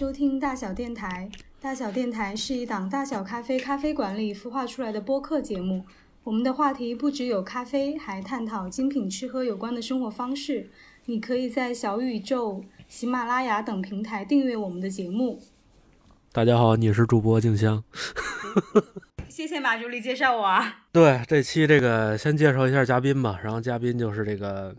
收听大小电台。大小电台是一档大小咖啡咖啡馆里孵化出来的播客节目。我们的话题不只有咖啡，还探讨精品吃喝有关的生活方式。你可以在小宇宙、喜马拉雅等平台订阅我们的节目。大家好，你是主播静香。谢谢马助理介绍我啊。对，这期这个先介绍一下嘉宾吧。然后嘉宾就是这个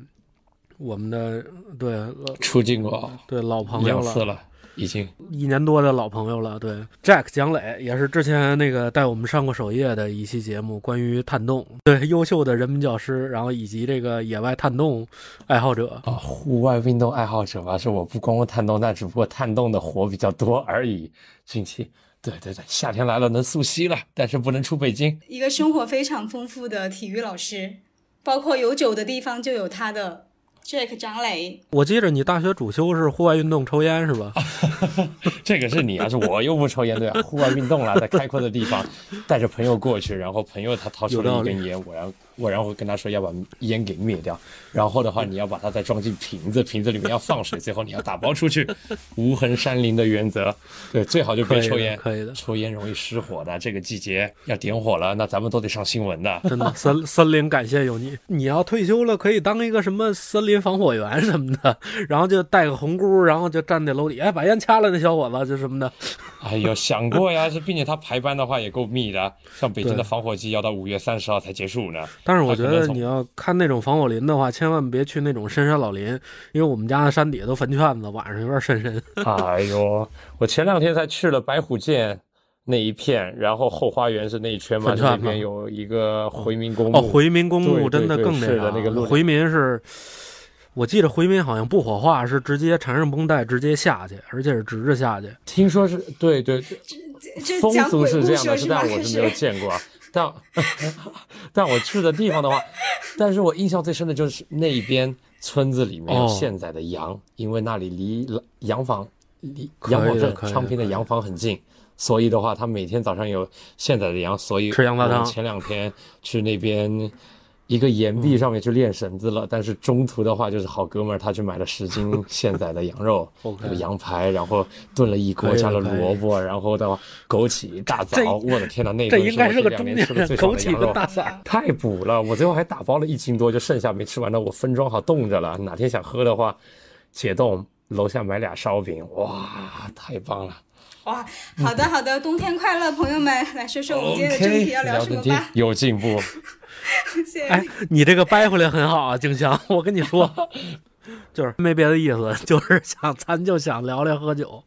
我们的对出镜过对老朋友两次了，已经一年多的老朋友了。对，Jack 蒋磊也是之前那个带我们上过首页的一期节目，关于探洞，对优秀的人民教师，然后以及这个野外探洞爱好者啊，户外运动爱好者吧。是我不光探洞，但只不过探洞的活比较多而已。近期，对对对，夏天来了，能溯溪了，但是不能出北京。一个生活非常丰富的体育老师，包括有酒的地方就有他的 Jack 张磊。我记着你大学主修是户外运动，抽烟是吧？这个是你啊，是我又不抽烟对啊。户外运动了，在开阔的地方，带着朋友过去，然后朋友他掏出了一根烟，我然后我然后跟他说要把烟给灭掉，然后的话你要把它再装进瓶子，瓶子里面要放水，最后你要打包出去，无痕山林的原则，对，最好就别抽烟，可以的，抽烟容易失火的。这个季节要点火了，那咱们都得上新闻的，真的。森 森林感谢有你，你要退休了可以当一个什么森林防火员什么的，然后就带个红箍，然后就站在楼底，哎，把烟掐了，那小伙子就什么的。哎呦，想过呀，是并且他排班的话也够密的，像北京的防火季要到五月三十号才结束呢。但是我觉得你要看那种防火林的话，千万别去那种深山老林，因为我们家的山底下都坟圈子，晚上有点渗人。哎呦，我前两天才去了白虎涧那一片，然后后花园是那一圈嘛，那边有一个回民公墓。哦，回民公墓真的更那个。那个回民是，我记得回民好像不火化，是直接缠上绷带直接下去，而且是直着下去。听说是对对，风俗是这样的，但我是没有见过。但 但我去的地方的话，但是我印象最深的就是那边村子里面有现宰的羊，因为那里离洋房、离洋房镇昌平的洋房很近，所以的话，他每天早上有现宰的羊，所以吃羊杂汤。前两天去那边。一个岩壁上面去练绳子了，但是中途的话就是好哥们儿他去买了十斤 现宰的羊肉，那个羊排，然后炖了一锅，加了萝卜，然后的话枸杞大枣，我的天呐，那顿是我这两年吃的最爽的羊肉，太补了！我最后还打包了一斤多，就剩下没吃完的，我分装好冻着了，哪天想喝的话，解冻楼下买俩烧饼，哇，太棒了！哇，好的好的，冬天快乐，朋友们，来说说我们今天的正题要聊什么吧？有进步。哎，你这个掰回来很好啊，静香。我跟你说，就是没别的意思，就是想咱就想聊聊喝酒。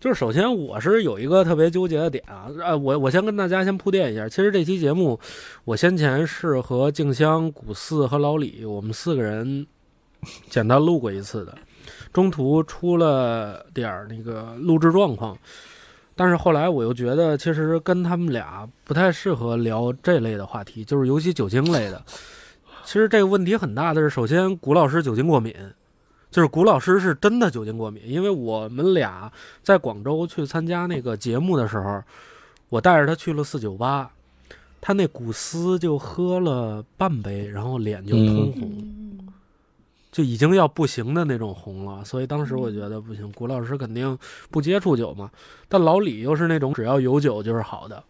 就是首先我是有一个特别纠结的点啊，呃，我我先跟大家先铺垫一下。其实这期节目，我先前是和静香、古四和老李，我们四个人简单录过一次的，中途出了点儿那个录制状况。但是后来我又觉得，其实跟他们俩不太适合聊这类的话题，就是尤其酒精类的。其实这个问题很大的是，首先古老师酒精过敏，就是古老师是真的酒精过敏。因为我们俩在广州去参加那个节目的时候，我带着他去了四九八，他那古斯就喝了半杯，然后脸就通红。就已经要不行的那种红了，所以当时我觉得不行。古老师肯定不接触酒嘛，但老李又是那种只要有酒就是好的，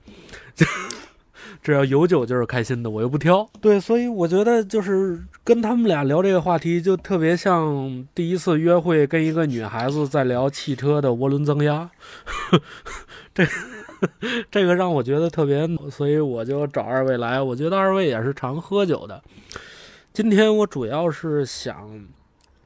只要有酒就是开心的，我又不挑。对，所以我觉得就是跟他们俩聊这个话题，就特别像第一次约会跟一个女孩子在聊汽车的涡轮增压，这这个让我觉得特别，所以我就找二位来。我觉得二位也是常喝酒的。今天我主要是想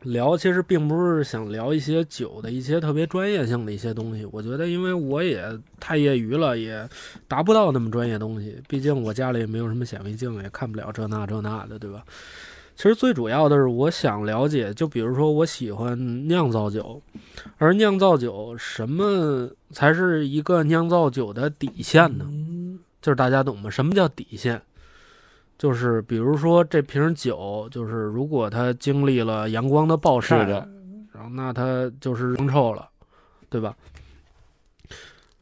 聊，其实并不是想聊一些酒的一些特别专业性的一些东西。我觉得，因为我也太业余了，也达不到那么专业东西。毕竟我家里也没有什么显微镜，也看不了这那这那的，对吧？其实最主要的是，我想了解，就比如说我喜欢酿造酒，而酿造酒什么才是一个酿造酒的底线呢？就是大家懂吗？什么叫底线？就是比如说这瓶酒，就是如果它经历了阳光的暴晒，然后那它就是光臭了，对吧？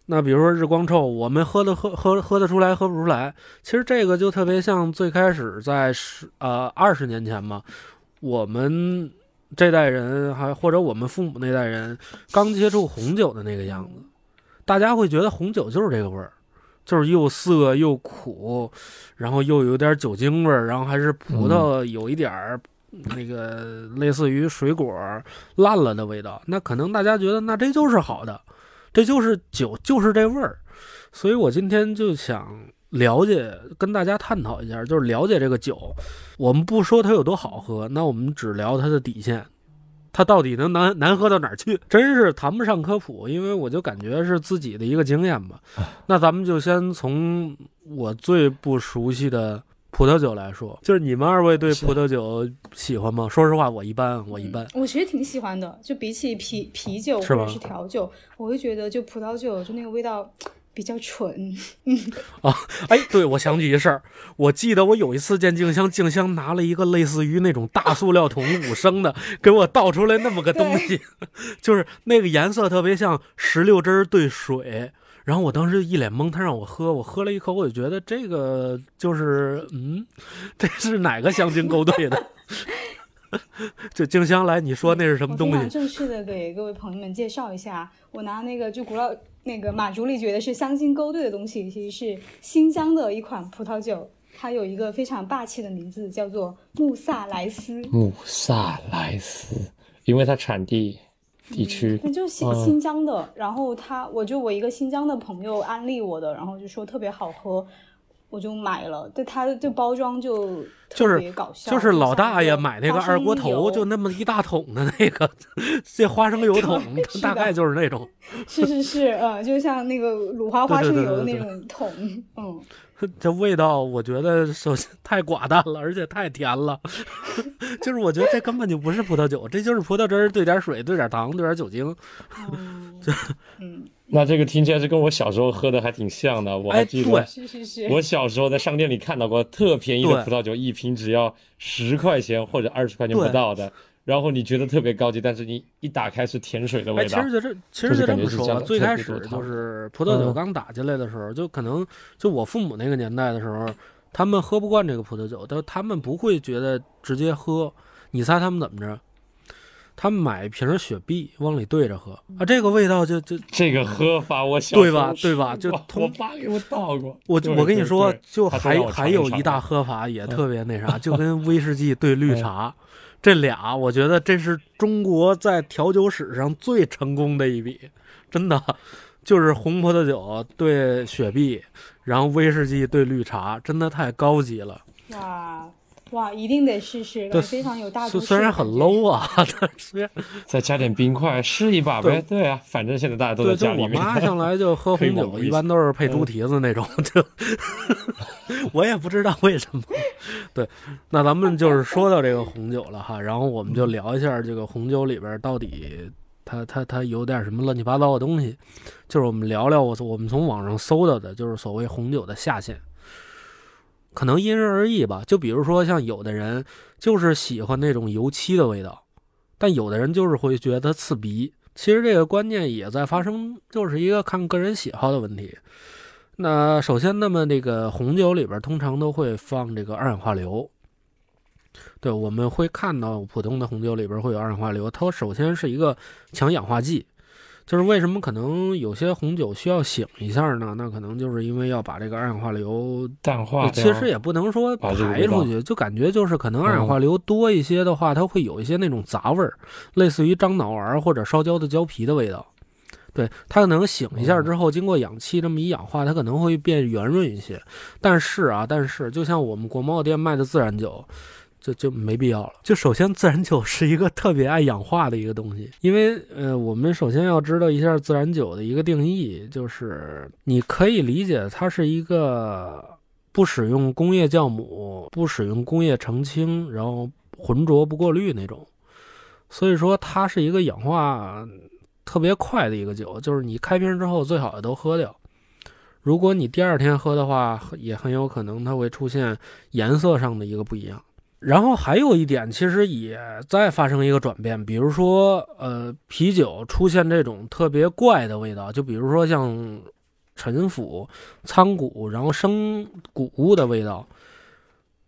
那比如说日光臭，我们喝的喝喝喝得出来，喝不出来。其实这个就特别像最开始在十呃二十年前嘛，我们这代人，还或者我们父母那代人刚接触红酒的那个样子，大家会觉得红酒就是这个味儿，就是又涩又苦，然后又有点酒精味儿，然后还是葡萄有一点儿那个类似于水果烂了的味道。那可能大家觉得那这就是好的，这就是酒，就是这味儿。所以我今天就想了解，跟大家探讨一下，就是了解这个酒。我们不说它有多好喝，那我们只聊它的底线，它到底能难难喝到哪儿去？真是谈不上科普，因为我就感觉是自己的一个经验吧。那咱们就先从我最不熟悉的葡萄酒来说，就是你们二位对葡萄酒喜欢吗？说实话，我一般，我一般。我其实挺喜欢的，就比起啤啤酒或者是调酒，我会觉得就葡萄酒就那个味道。比较蠢，嗯 啊，哎，对，我想起一事儿，我记得我有一次见静香，静香拿了一个类似于那种大塑料桶五升的，给我倒出来那么个东西，就是那个颜色特别像石榴汁兑水，然后我当时一脸懵，他让我喝，我喝了一口，我就觉得这个就是，嗯，这是哪个香精勾兑的？就静香来，你说那是什么东西？正式的给各位朋友们介绍一下，我拿那个就古老。那个马竹里觉得是香精勾兑的东西，其实是新疆的一款葡萄酒，它有一个非常霸气的名字，叫做穆萨莱斯。穆萨莱斯，因为它产地地区，那就新新疆的。然后他，我就我一个新疆的朋友安利我的，然后就说特别好喝。我就买了，对它的这包装就特别搞笑，就是老大爷买那个二锅头，就那么一大桶的那个，这花生油桶，大概就是那种。是是是，呃，就像那个鲁花花生油那种桶，嗯。这味道我觉得首先 太寡淡了，而且太甜了，就是我觉得这根本就不是葡萄酒，这就是葡萄汁儿兑点水，兑点糖，兑点酒精。嗯。那这个听起来是跟我小时候喝的还挺像的，我还记得，是是是，我小时候在商店里看到过特便宜的葡萄酒，一瓶只要十块钱或者二十块钱不到的，然后你觉得特别高级，但是你一打开是甜水的味道。其实就这，其实就这么说，最开始就是葡萄酒刚打进来的时候，就可能就我父母那个年代的时候，他们喝不惯这个葡萄酒，但他们不会觉得直接喝，你猜他们怎么着？他买一瓶雪碧，往里兑着喝啊，这个味道就就这个喝法，我对吧对吧？就我爸给我倒过。我我跟你说，就还还有一大喝法也特别那啥，就跟威士忌兑绿茶，这俩我觉得这是中国在调酒史上最成功的一笔，真的就是红葡萄酒兑雪碧，然后威士忌兑绿茶，真的太高级了。哇。哇，一定得试试，非常有大都虽然很 low 啊，但是再加点冰块试一把呗。对啊，反正现在大家都在家里面。我妈 上来就喝红酒，一般都是配猪蹄子那种，就 我也不知道为什么。对，那咱们就是说到这个红酒了哈，然后我们就聊一下这个红酒里边到底它它它有点什么乱七八糟的东西，就是我们聊聊我我们从网上搜到的，就是所谓红酒的下限。可能因人而异吧，就比如说像有的人就是喜欢那种油漆的味道，但有的人就是会觉得刺鼻。其实这个观念也在发生，就是一个看个人喜好的问题。那首先，那么那个红酒里边通常都会放这个二氧化硫，对，我们会看到普通的红酒里边会有二氧化硫，它首先是一个强氧化剂。就是为什么可能有些红酒需要醒一下呢？那可能就是因为要把这个二氧化硫淡化。其实也不能说排出去，就感觉就是可能二氧化硫多一些的话，它会有一些那种杂味儿，类似于樟脑丸或者烧焦的胶皮的味道。对，它可能醒一下之后，经过氧气这么一氧化，它可能会变圆润一些。但是啊，但是就像我们国贸店卖的自然酒。就就没必要了。就首先，自然酒是一个特别爱氧化的一个东西，因为呃，我们首先要知道一下自然酒的一个定义，就是你可以理解它是一个不使用工业酵母、不使用工业澄清，然后浑浊不过滤那种。所以说，它是一个氧化特别快的一个酒，就是你开瓶之后最好也都喝掉。如果你第二天喝的话，也很有可能它会出现颜色上的一个不一样。然后还有一点，其实也在发生一个转变，比如说，呃，啤酒出现这种特别怪的味道，就比如说像陈腐、苍古，然后生谷物的味道，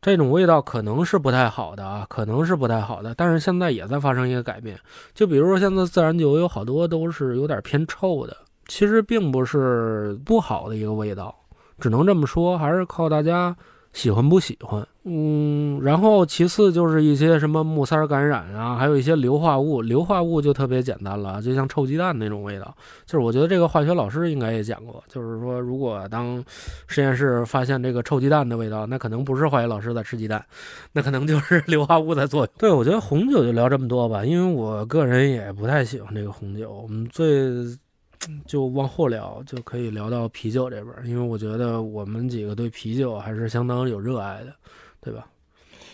这种味道可能是不太好的啊，可能是不太好的，但是现在也在发生一个改变。就比如说现在自然酒有好多都是有点偏臭的，其实并不是不好的一个味道，只能这么说，还是靠大家。喜欢不喜欢？嗯，然后其次就是一些什么木塞感染啊，还有一些硫化物。硫化物就特别简单了，就像臭鸡蛋那种味道。就是我觉得这个化学老师应该也讲过，就是说如果当实验室发现这个臭鸡蛋的味道，那可能不是化学老师在吃鸡蛋，那可能就是硫化物在作用。对，我觉得红酒就聊这么多吧，因为我个人也不太喜欢这个红酒。我们最。就往后聊，就可以聊到啤酒这边，因为我觉得我们几个对啤酒还是相当有热爱的，对吧？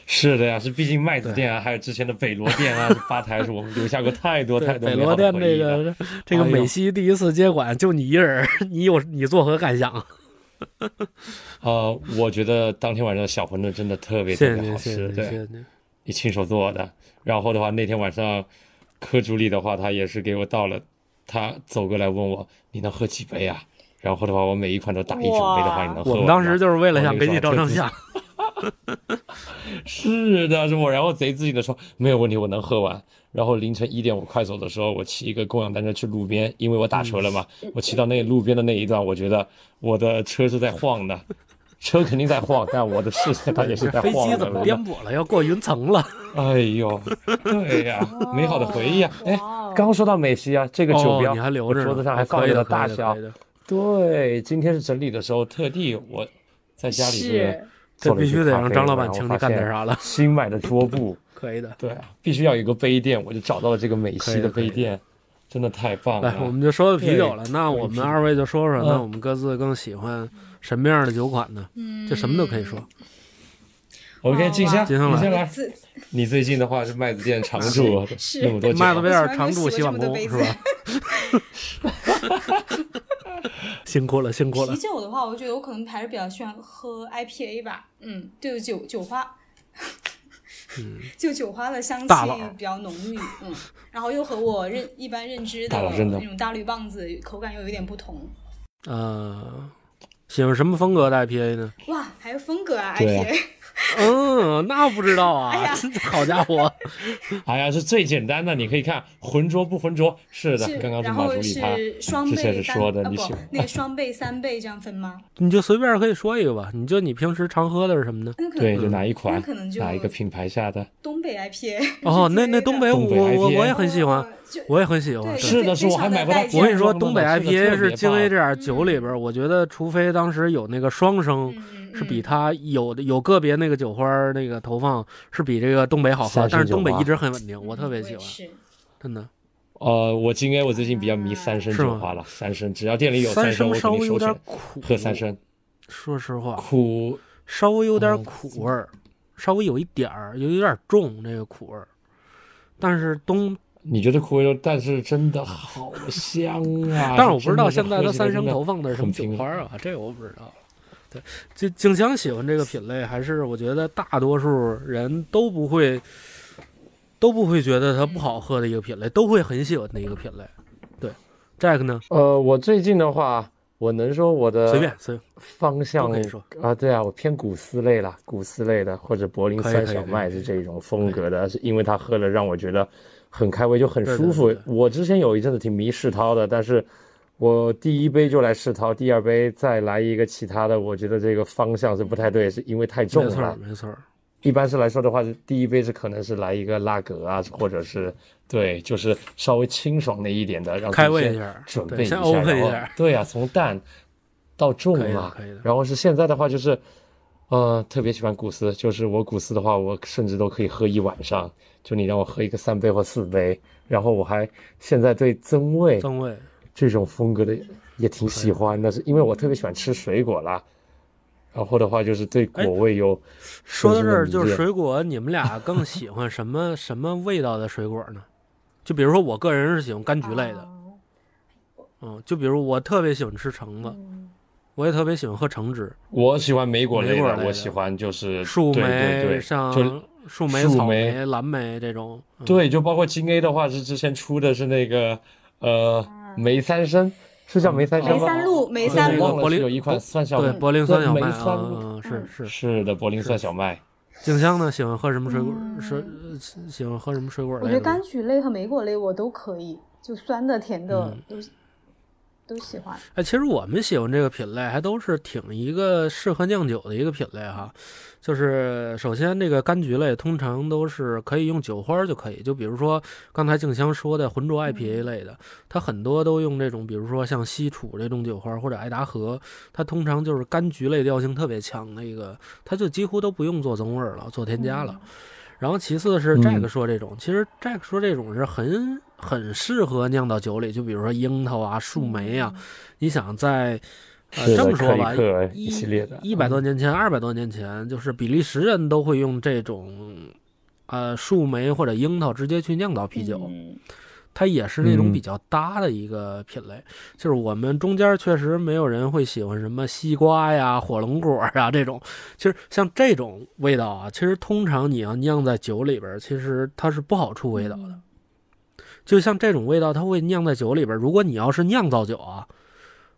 是的呀，是毕竟麦子店啊，还有之前的北罗店啊，吧台是我们留下过太多 太多北罗店这个这个美西第一次接管，就你一人，你有你作何感想？呃，我觉得当天晚上的小馄饨真的特别特别好吃，对，你亲手做的。然后的话，那天晚上科主理的话，他也是给我倒了。他走过来问我：“你能喝几杯啊？”然后的话，我每一款都打一整杯的话，你能喝我们当时就是为了想给你照张相。是的，是我。然后贼自信的说：“没有问题，我能喝完。”然后凌晨一点，我快走的时候，我骑一个共享单车去路边，因为我打车了嘛。我骑到那路边的那一段，我觉得我的车是在晃的，车肯定在晃，但我的视线它也是在晃的。飞机怎么颠簸了？要过云层了？哎呦，对呀，美好的回忆啊！哎。刚说到美西啊，这个酒标，你还留着？桌子上还放着大小。对，今天是整理的时候，特地我在家里是，这必须得让张老板请你干点啥了。新买的桌布，可以的。对，必须要有一个杯垫，我就找到了这个美西的杯垫，真的太棒了。来，我们就说到啤酒了，那我们二位就说说，那我们各自更喜欢什么样的酒款呢？嗯，就什么都可以说。OK，静香，静香来。你最近的话是麦子店常驻，那么多麦子店常驻洗碗工是吧？辛苦了，辛苦了。啤酒的话，我觉得我可能还是比较喜欢喝 IPA 吧。嗯，就酒酒花，嗯，就酒花的香气比较浓郁。嗯，然后又和我认一般认知的那种大绿棒子口感又有点不同。呃，喜欢什么风格的 IPA 呢？哇，还有风格啊，IPA。嗯，那不知道啊。好家伙，哎呀，是最简单的。你可以看浑浊不浑浊，是的。刚刚是马助理他之前是说的，你喜欢那双倍、三倍这样分吗？你就随便可以说一个吧。你就你平时常喝的是什么呢？对，就哪一款？哪一个品牌下的？东北 IPA。哦，那那东北我我我也很喜欢，我也很喜欢。是的，是我还买过。我跟你说，东北 IPA 是京 A 这点酒里边，我觉得除非当时有那个双生。是比它有的有个别那个酒花那个投放是比这个东北好喝，但是东北一直很稳定，我特别喜欢，真的。呃，我今天我最近比较迷三生酒花了，三生只要店里有三生，我稍微有点苦，喝三生。说实话，苦，稍微有点苦味儿，稍微有一点儿，有有点重这个苦味儿。但是东，你觉得苦味但是真的好香啊！但是我不知道现在它三生投放的是什么酒花啊，这个我不知道。对，就静香喜欢这个品类，还是我觉得大多数人都不会，都不会觉得它不好喝的一个品类，都会很喜欢的一个品类。对，Jack 呢？呃，我最近的话，我能说我的随便随方向啊，对啊，我偏古斯类了，古斯类的或者柏林酸小麦是这种风格的，是因为它喝了让我觉得很开胃，就很舒服。我之前有一阵子挺迷世涛的，但是。我第一杯就来世涛，第二杯再来一个其他的，我觉得这个方向是不太对，是因为太重了。没错，没错。一般是来说的话，第一杯是可能是来一个拉格啊，或者是对，就是稍微清爽那一点的，让开胃一下，准备一下，然后对啊，从淡到重嘛。然后是现在的话，就是呃，特别喜欢古斯，就是我古斯的话，我甚至都可以喝一晚上。就你让我喝一个三杯或四杯，然后我还现在对增味，增味。这种风格的也挺喜欢的，是因为我特别喜欢吃水果啦。然后的话就是对果味有。说到这儿，就是水果，你们俩更喜欢什么什么味道的水果呢？就比如说，我个人是喜欢柑橘类的。嗯，就比如我特别喜欢吃橙子，我也特别喜欢喝橙汁。我喜欢莓果类的，我喜欢就是树莓，像树莓、草莓、蓝莓这种。对，就包括金 A 的话，是之前出的是那个呃。梅三生是叫梅三生吗？梅三鹿，梅三鹿。柏林有一款酸小麦，对，柏林酸小麦啊，是是是的，柏林酸小麦。静香呢？喜欢喝什么水果？水喜欢喝什么水果？我觉得柑橘类和莓果类我都可以，就酸的、甜的都。都喜欢哎，其实我们喜欢这个品类，还都是挺一个适合酿酒的一个品类哈。就是首先这个柑橘类，通常都是可以用酒花就可以，就比如说刚才静香说的浑浊 IPA 类的，它很多都用这种，比如说像西楚这种酒花或者爱达荷，它通常就是柑橘类调性特别强的一个，它就几乎都不用做增味了，做添加了。然后其次是 Jack 说这种，其实 Jack 说这种是很很适合酿到酒里，就比如说樱桃啊、树莓啊。你想在呃这么说吧，一系列的一百多年前、二百多年前，就是比利时人都会用这种呃树莓或者樱桃直接去酿造啤酒。它也是那种比较搭的一个品类，就是我们中间确实没有人会喜欢什么西瓜呀、火龙果啊这种。其实像这种味道啊，其实通常你要酿在酒里边，其实它是不好出味道的。就像这种味道，它会酿在酒里边。如果你要是酿造酒啊，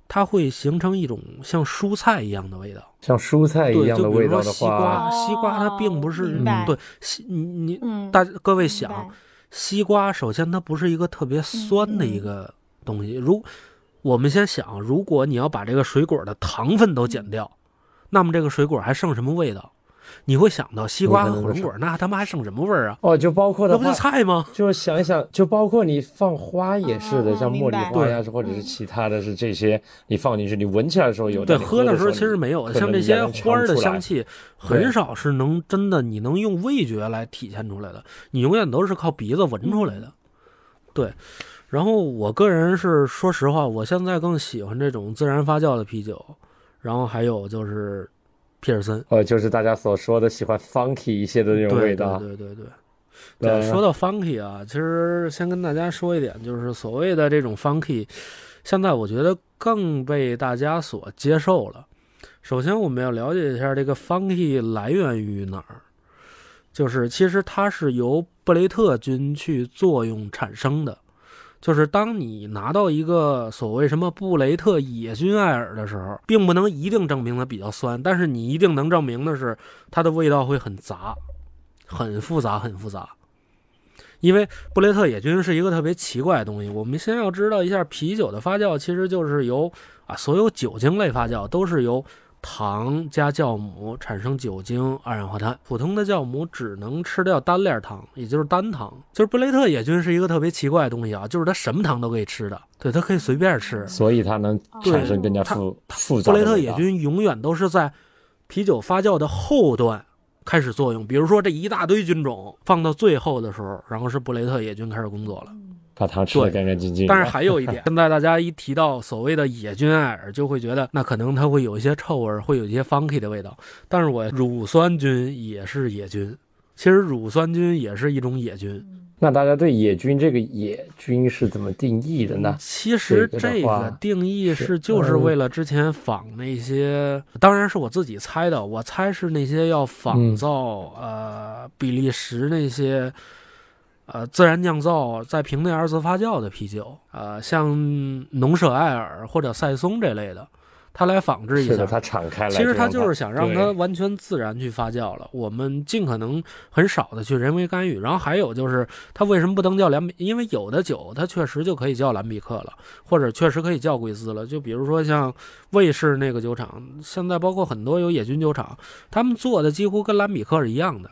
它会形成一种像蔬菜一样的味道，像蔬菜一样的味道的话，西瓜，西瓜它并不是对西你你大各位想。西瓜首先它不是一个特别酸的一个东西。如我们先想，如果你要把这个水果的糖分都减掉，那么这个水果还剩什么味道？你会想到西瓜和火龙果，那他妈还剩什么味儿啊？哦，就包括的话，菜吗？就是想一想，就包括你放花也是的，像茉莉花呀，或者是其他的是这些，你放进去，你闻起来的时候有，对，喝的时候其实没有，像这些花的香气，很少是能真的你能用味觉来体现出来的，你永远都是靠鼻子闻出来的。对，然后我个人是说实话，我现在更喜欢这种自然发酵的啤酒，然后还有就是。皮尔森，呃，就是大家所说的喜欢 funky 一些的那种味道。对对对对。说到 funky 啊，其实先跟大家说一点，就是所谓的这种 funky，现在我觉得更被大家所接受了。首先，我们要了解一下这个 funky 来源于哪儿，就是其实它是由布雷特菌去作用产生的。就是当你拿到一个所谓什么布雷特野菌艾尔的时候，并不能一定证明它比较酸，但是你一定能证明的是它的味道会很杂，很复杂，很复杂。因为布雷特野菌是一个特别奇怪的东西。我们先要知道一下，啤酒的发酵其实就是由啊，所有酒精类发酵都是由。糖加酵母产生酒精、二氧化碳。普通的酵母只能吃掉单链糖，也就是单糖。就是布雷特野菌是一个特别奇怪的东西啊，就是它什么糖都可以吃的，对，它可以随便吃，所以它能产生更加复复杂。布雷特野菌永远都是在啤酒发酵的后段开始作用，比如说这一大堆菌种放到最后的时候，然后是布雷特野菌开始工作了。把糖吃的干干净净。但是还有一点，现在大家一提到所谓的野菌艾尔，就会觉得那可能它会有一些臭味，会有一些 funky 的味道。但是我乳酸菌也是野菌，其实乳酸菌也是一种野菌。那大家对野菌这个野菌是怎么定义的呢？其实这个定义是就是为了之前仿那些，当然是我自己猜的，我猜是那些要仿造呃比利时那些。呃，自然酿造在瓶内二次发酵的啤酒，呃，像农舍艾尔或者赛松这类的，它来仿制一下，它敞开其实它就是想让它完全自然去发酵了。我们尽可能很少的去人为干预。然后还有就是，它为什么不能叫蓝比？因为有的酒它确实就可以叫蓝比克了，或者确实可以叫贵斯了。就比如说像卫士那个酒厂，现在包括很多有野菌酒厂，他们做的几乎跟蓝比克是一样的。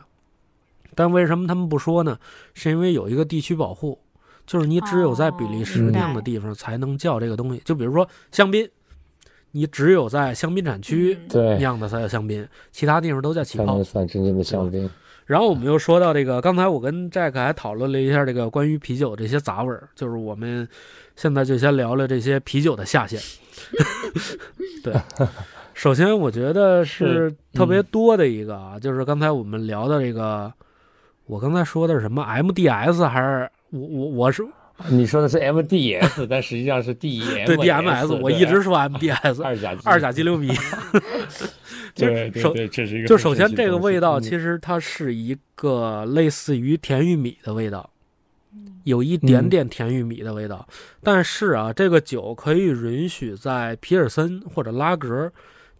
但为什么他们不说呢？是因为有一个地区保护，就是你只有在比利时那样的地方才能叫这个东西。就比如说香槟，你只有在香槟产区酿的才叫香槟，其他地方都叫起泡。算真正的香槟。然后我们又说到这个，刚才我跟 Jack 还讨论了一下这个关于啤酒这些杂味儿，就是我们现在就先聊聊这些啤酒的下限。对。首先，我觉得是特别多的一个啊，就是刚才我们聊的这个，我刚才说的是什么？MDS 还是我我我是你说的是 MDS，但实际上是 DM 对 DMS，我一直说 MDS 二甲二甲基硫醚。对对对，这是一个就首先这个味道其实它是一个类似于甜玉米的味道，有一点点甜玉米的味道，但是啊，这个酒可以允许在皮尔森或者拉格。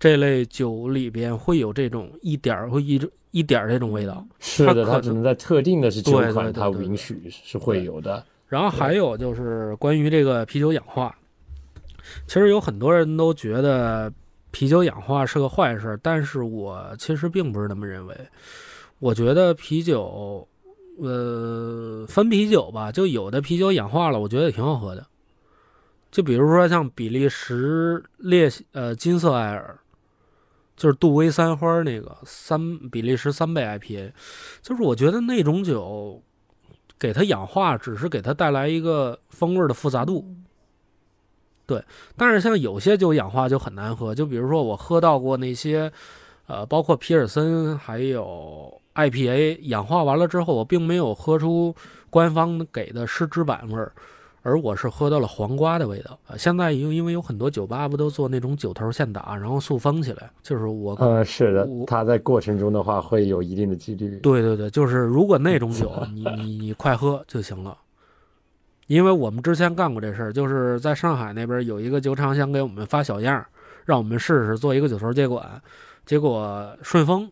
这类酒里边会有这种一点儿会一一点儿这种味道。是的，它只能在特定的是酒款，它允许是会有的。然后还有就是关于这个啤酒氧化，其实有很多人都觉得啤酒氧化是个坏事，但是我其实并不是那么认为。我觉得啤酒，呃，分啤酒吧，就有的啤酒氧化了，我觉得也挺好喝的。就比如说像比利时烈呃金色艾尔，就是杜威三花那个三比利时三倍 IPA，就是我觉得那种酒给它氧化，只是给它带来一个风味的复杂度。对，但是像有些酒氧化就很难喝，就比如说我喝到过那些，呃，包括皮尔森还有 IPA 氧化完了之后，我并没有喝出官方给的湿纸版味儿。而我是喝到了黄瓜的味道啊！现在因因为有很多酒吧不都做那种酒头现打，然后塑封起来，就是我呃是的，它在过程中的话会有一定的几率。对对对，就是如果那种 酒你你你快喝就行了，因为我们之前干过这事儿，就是在上海那边有一个酒厂想给我们发小样，让我们试试做一个酒头接管，结果顺丰。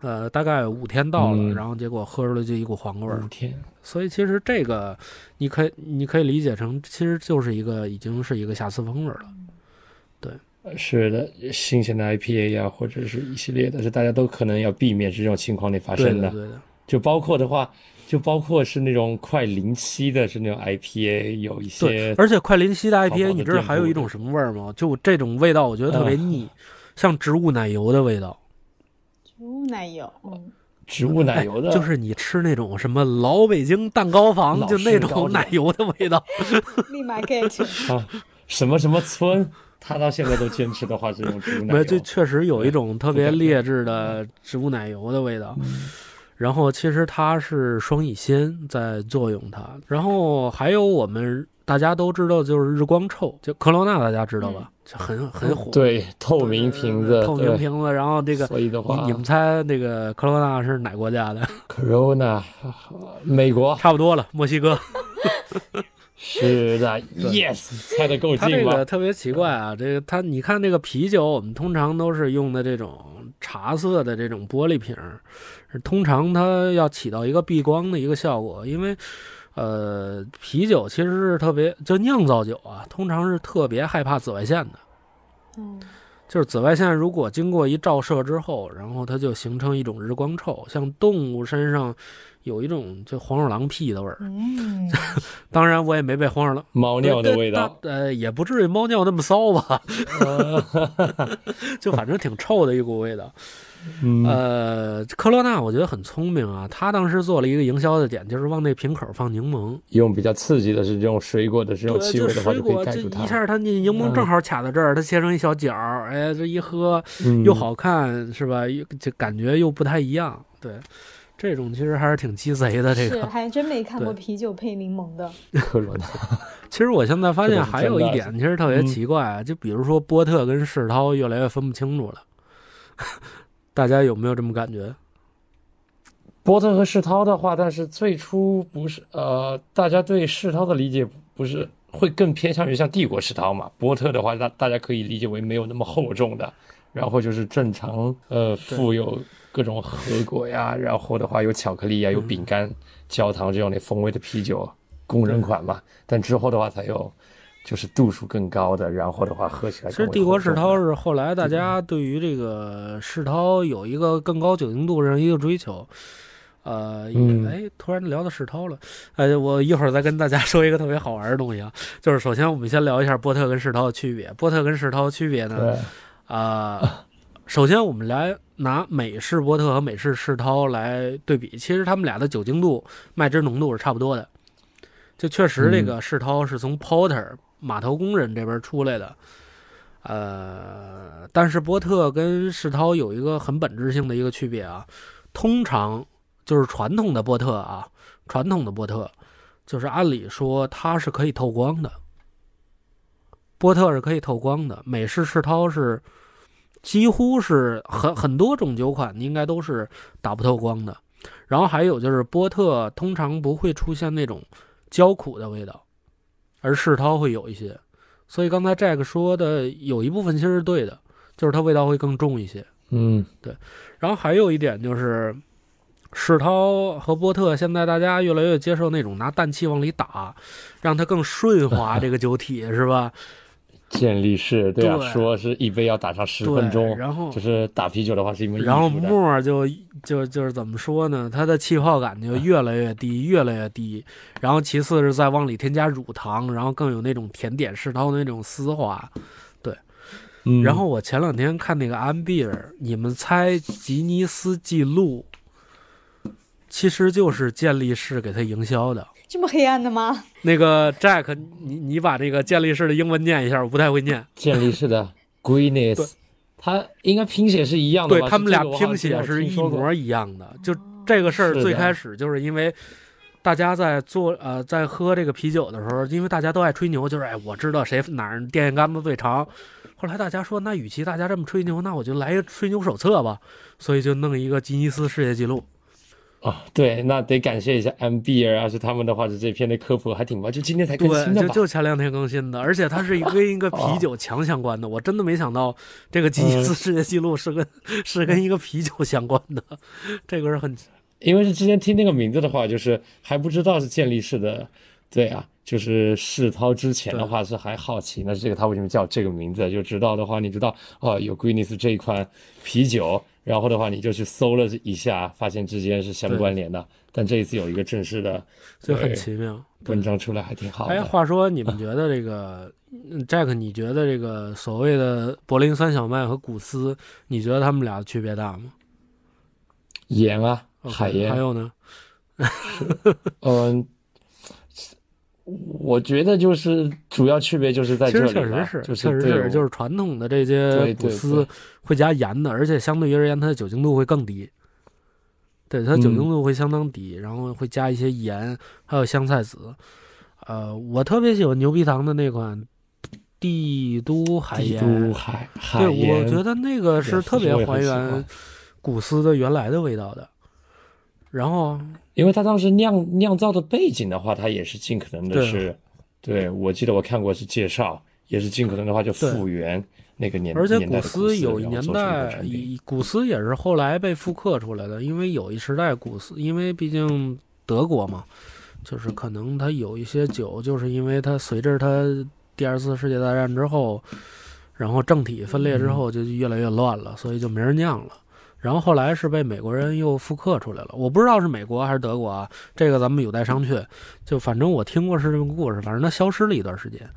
呃，大概五天到了，嗯、然后结果喝出来就一股黄味儿。五天，所以其实这个你可以你可以理解成，其实就是一个已经是一个瑕疵风味了。对，是的，新鲜的 IPA 呀，或者是一系列的，是大家都可能要避免这种情况的发生的。对的，就包括的话，就包括是那种快临期的，是那种 IPA 有一些。而且快临期的 IPA，你知道还有一种什么味儿吗？就这种味道，我觉得特别腻，嗯、像植物奶油的味道。奶油，嗯，植物奶油的、哎，就是你吃那种什么老北京蛋糕房，就那种奶油的味道，立马 get 啊，什么什么村，他到现在都坚持的话是用植物奶油，这确实有一种特别劣质的植物奶油的味道。然后其实它是双乙酰在作用它，然后还有我们大家都知道就是日光臭，就科罗娜大家知道吧？就很很火，对，透明瓶子，透明瓶子。然后这个，所以的话，你们猜那个科罗娜是哪国家的？Corona，美国，差不多了，墨西哥。是的，Yes，猜的够近它这个特别奇怪啊，这个它你看这个啤酒，我们通常都是用的这种茶色的这种玻璃瓶，通常它要起到一个避光的一个效果，因为呃，啤酒其实是特别就酿造酒啊，通常是特别害怕紫外线的。嗯，就是紫外线如果经过一照射之后，然后它就形成一种日光臭，像动物身上。有一种就黄鼠狼屁的味儿，嗯，当然我也没被黄鼠狼猫尿的味道，呃，也不至于猫尿那么骚吧，就反正挺臭的一股味道。嗯、呃，科罗娜我觉得很聪明啊，他当时做了一个营销的点，就是往那瓶口放柠檬，用比较刺激的是这种水果的这种气味的话，就可以盖住它。一下它柠檬正好卡在这儿，它切成一小角儿，哎，这一喝嗯。又好看，是吧？就感觉又不太一样，对。这种其实还是挺鸡贼的，这个。是还真没看过啤酒配柠檬的。科罗娜，其实我现在发现还有一点，其实特别奇怪，嗯、就比如说波特跟世涛越来越分不清楚了，大家有没有这么感觉？波特和世涛的话，但是最初不是呃，大家对世涛的理解不是会更偏向于像帝国世涛嘛？波特的话，大大家可以理解为没有那么厚重的，然后就是正常呃富有。各种核果呀，然后的话有巧克力呀，有饼干、焦糖这种的风味的啤酒，工人款嘛。但之后的话才有，就是度数更高的，然后的话喝起来。其实帝国世涛是后来大家对于这个世涛有一个更高酒精度上一个追求。呃，嗯、哎，突然聊到世涛了。哎，我一会儿再跟大家 说一个特别好玩的东西啊，就是首先我们先聊一下波特跟世涛的区别。波特跟世涛的区别呢，啊、呃，首先我们来。拿美式波特和美式世涛来对比，其实他们俩的酒精度、麦汁浓度是差不多的。就确实，这个世涛是从 Porter 码头工人这边出来的，呃，但是波特跟世涛有一个很本质性的一个区别啊。通常就是传统的波特啊，传统的波特就是按理说它是可以透光的，波特是可以透光的，美式世涛是。几乎是很很多种酒款应该都是打不透光的，然后还有就是波特通常不会出现那种焦苦的味道，而世涛会有一些，所以刚才 Jack 说的有一部分其实是对的，就是它味道会更重一些。嗯，对。然后还有一点就是，世涛和波特现在大家越来越接受那种拿氮气往里打，让它更顺滑 这个酒体，是吧？健力士对啊，对说是一杯要打上十分钟，然后就是打啤酒的话是一门艺术的。然后沫儿就就就是怎么说呢？它的气泡感就越来越低，越来越低。然后其次是再往里添加乳糖，然后更有那种甜点世涛的那种丝滑。嗯，然后我前两天看那个安比尔，你们猜吉尼斯纪录，其实就是健力士给他营销的。这么黑暗的吗？那个 Jack，你你把这个健力士的英文念一下，我不太会念。健力士的 Greenness，它应该拼写是一样的吧？对他们俩拼写是一模一样的。就这个事儿最开始就是因为大家在做呃在喝这个啤酒的时候，因为大家都爱吹牛，就是哎我知道谁哪儿电线杆子最长。后来大家说，那与其大家这么吹牛，那我就来一个吹牛手册吧，所以就弄一个吉尼斯世界纪录。哦，对，那得感谢一下安比尔，要是他们的话，是这篇的科普还挺棒，就今天才更新的吧？就前两天更新的，而且它是跟 一个啤酒强相关的，我真的没想到这个吉尼斯世界纪录是跟、是跟一个啤酒相关的，这个是很 因为是之前听那个名字的话，就是还不知道是健力士的，对啊，就是世涛之前的话是还好奇，那这个他为什么叫这个名字？就知道的话，你知道哦，有 Guinness 这一款啤酒，然后的话你就去搜了一下，发现之间是相关联的。但这一次有一个正式的就很奇妙。文章出来，还挺好哎，的。话说你们觉得这个嗯 Jack，你觉得这个所谓的柏林三小麦和古斯，你觉得他们俩区别大吗？盐啊海盐还，有呢？嗯。我觉得就是主要区别就是在其这里吧，实确实是，就是确实对是，就是传统的这些古斯会加盐的，而且相对于而言，它的酒精度会更低。对，它酒精嗯度会相当低，然后会加一些盐，还有香菜籽。呃，我特别喜欢牛皮糖的那款帝都海帝盐都，海海对，我，觉得那个是特别还原古斯的原来的味道的。然后，因为他当时酿酿造的背景的话，他也是尽可能的是，对我记得我看过是介绍，也是尽可能的话就复原那个年代而且古斯有一年代，以古斯也是后来被复刻出来的，因为有一时代古斯，因为毕竟德国嘛，就是可能它有一些酒，就是因为它随着它第二次世界大战之后，然后政体分裂之后就越来越乱了，所以就没人酿了。然后后来是被美国人又复刻出来了，我不知道是美国还是德国啊，这个咱们有待商榷。就反正我听过是这么个故事，反正它消失了一段时间。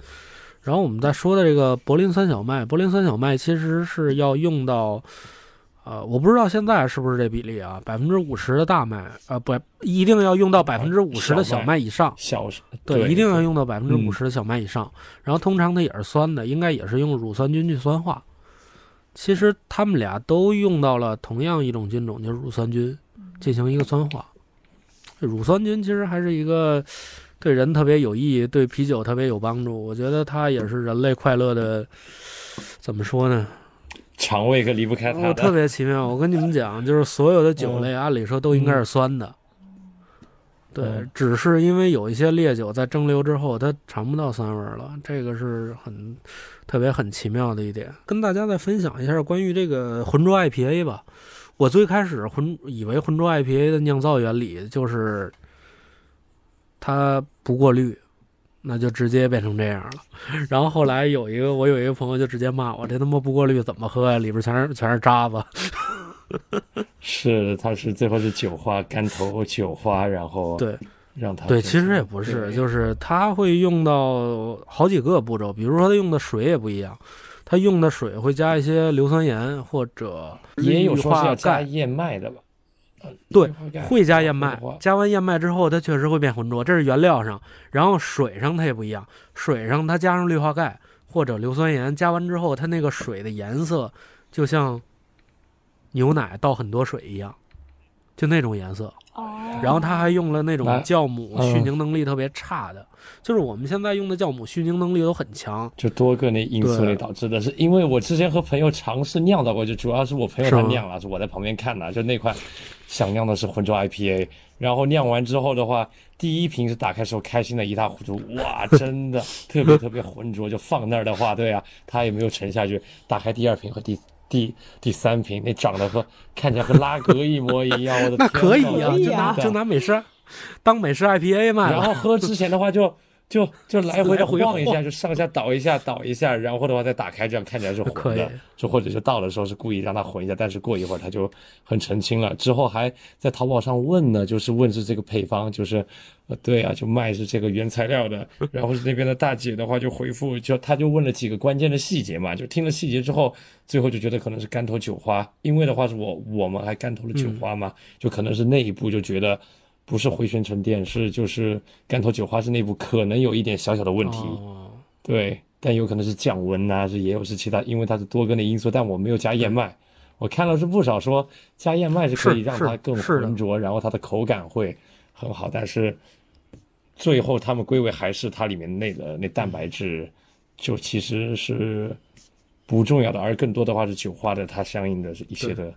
然后我们再说的这个柏林三小麦，柏林三小麦其实是要用到，呃，我不知道现在是不是这比例啊，百分之五十的大麦，呃，不，一定要用到百分之五十的小麦以上，小对，一定要用到百分之五嗯十的小麦以上。然后通常它也是酸的，应该也是用乳酸菌去酸化。其实他们俩都用到了同样一种菌种，就是乳酸菌，进行一个酸化。乳酸菌其实还是一个对人特别有益、对啤酒特别有帮助。我觉得它也是人类快乐的，怎么说呢？肠胃可离不开它我特。别奇妙。我跟你们讲，就是所有的酒类，按理说都应该是酸的。对，只是因为有一些烈酒在蒸馏之后，它尝不到酸味了，这个是很特别很奇妙的一点。跟大家再分享一下关于这个浑浊 IPA 吧。我最开始浑以为浑浊 IPA 的酿造原理就是它不过滤，那就直接变成这样了。然后后来有一个我有一个朋友就直接骂我，这他妈不过滤怎么喝呀？里边全是全是渣子。是，它是最后是酒花干头酒花，然后对让它对，其实也不是，就是它会用到好几个步骤，比如说它用的水也不一样，它用的水会加一些硫酸盐或者也有说是要加钙，燕麦的吧？呃对会加燕麦，加完燕麦之后，它确实会变浑浊，这是原料上。然后水上它也不一样，水上它加上氯化钙或者硫酸盐，加完之后，它那个水的颜色就像牛奶倒很多水一样，就那种颜色。哦，然后他还用了那种酵母嗯续凝能力特别差的，就是我们现在用的酵母续凝能力都很强。就多个那因素对类导致的，是因为我之前和朋友尝试酿造过，就主要是我朋友他酿了，是我在旁边看的，就那款想酿的是浑浊 IPA，然后酿完之后的话，第一瓶是打开时候开心的一塌糊涂，哇，真的 特别特别浑浊，就放那儿的话，对啊，它也没有沉下去。打开第二瓶和第第第三瓶，那长得和看起来和拉格一模一样，我的 那天呐可以呀、可以啊就拿就拿美式当美式 IPA 卖。然后喝之前的话就就就来回的回晃一下，就上下倒一下倒一下，然后的话再打开，这样看起来是可以混的。就或者就倒的时候是故意让它混一下，但是过一会儿它就很澄清了。之后还在淘宝上问呢，就是问是这个配方，就是呃对啊，就卖是这个原材料的。然后是那边的大姐的话就回复，就她就问了几个关键的细节嘛，就听了细节之后，最后就觉得可能是干头酒花，因为的话是我我们还干头了酒花嘛，就可能是那一步就觉得。不是回旋沉淀，是就是干头酒花是内部可能有一点小小的问题，哦，对，但有可能是降温呐、是也有是其他，因为它是多根的因素，但我没有加燕麦。我看了是不少说加燕麦是可以让它更浑浊，然后它的口感会很好，但是最后他们归为还是它里面那个那蛋白质，就其实是不重要的，而更多的话是酒花的它相应的是一些的，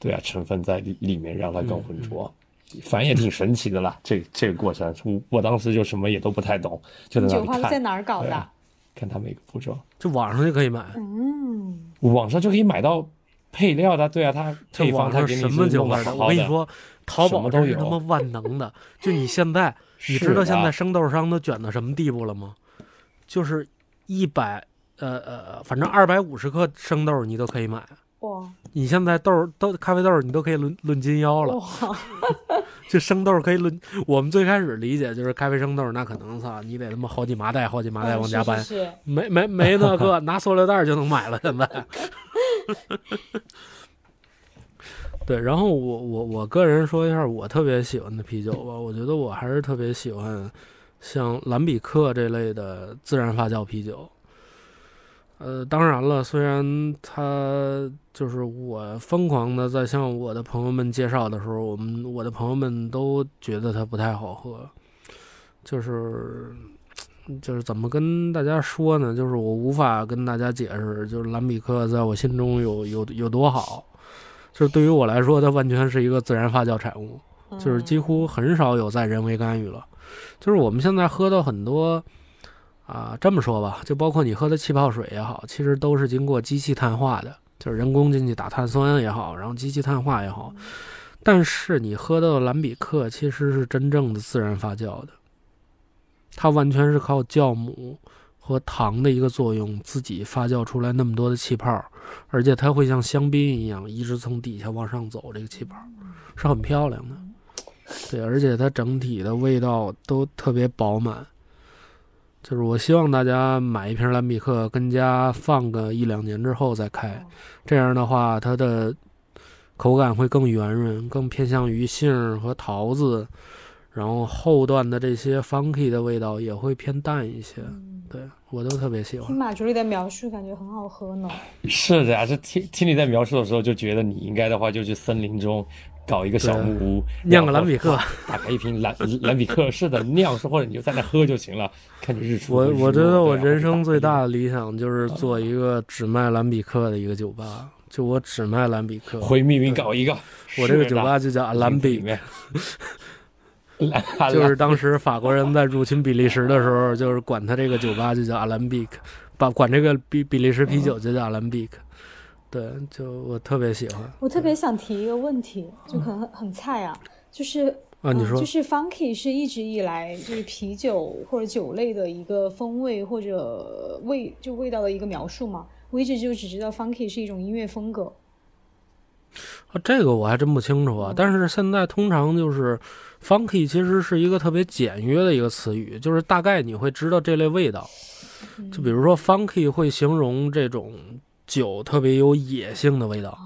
对。啊成分在里里面让它更浑浊。反正也挺神奇的啦，这这个过程，我我当时就什么也都不太懂，就在那里酒花是在看，哪儿搞的？看他每个步骤。就网上就可以买，嗯，网上就可以买到配料的，对啊，他配方网上它给你？弄得好好的。我跟你说，淘宝都有他妈万能的。就你现在，你知道现在生豆商都卷到什么地步了吗？就是一百呃呃，反正二百五十克生豆你都可以买。哇你现在豆儿都咖啡豆儿你都可以论论斤腰了，哇，就生豆儿可以论。我们最开始理解就是咖啡生豆儿，那可能操你得他妈好几麻袋好几麻袋往家搬，嗯是是是没没没那个，拿塑料袋儿就能买了。现在，对，然后我我我个人说一下我特别喜欢的啤酒吧，我觉得我还是特别喜欢像兰比克这类的自然发酵啤酒。呃，当然了，虽然它就是我疯狂的在向我的朋友们介绍的时候，我们我的朋友们都觉得它不太好喝，就是就是怎么跟大家说呢？就是我无法跟大家解释，就是蓝比克在我心中有有有多好。就是对于我来说，它完全是一个自然发酵产物，就是几乎很少有在人为干预了。就是我们现在喝到很多啊，这么说吧，就包括你喝的气泡水也好，其实都是经过机器碳化的，就是人工进去打碳酸也好，然后机器碳化也好。但是你喝到的蓝比克其实是真正的自然发酵的，它完全是靠酵母和糖的一个作用，自己发酵出来那么多的气泡，而且它会像香槟一样一直从底下往上走，这个气泡是很漂亮的。对，而且它整体的味道都特别饱满。就是我希望大家买一瓶蓝比克，跟家放个一两年之后再开，这样的话它的口感会更圆润，更偏向于杏儿和桃子，然后后段的这些 funky 的味道也会偏淡一些。对我都特别喜欢听。马助理的描述，感觉很好喝呢。是的呀，这听听你在描述的时候，就觉得你应该的话，就去森林中搞一个小木屋，酿个兰比克，打开一瓶兰兰 比克，是的，酿是或者你就在那喝就行了，看着日出我。我觉得我人生最大的理想就是做一个只卖兰比克的一个酒吧，就我只卖兰比克。回密云搞一个，我这个酒吧就叫阿兰比 就是当时法国人在入侵比利时的时候，就是管他这个酒吧就叫阿兰比克，把管这个比比利时啤酒就叫阿兰比克。对，就我特别喜欢我特别想提一个问题，就可能很很菜啊，就是啊。你说嗯就是 funky 是一直以来就是啤酒或者酒类的一个风味或者味就味道的一个描述嘛。我一直就只知道 funky 是一种音乐风格。啊，这个我还真不清楚啊。但是现在通常就是 funky 其实是一个特别简约的一个词语，就是大概你会知道这类味道。就比如说 funky 会形容这种酒特别有野性的味道，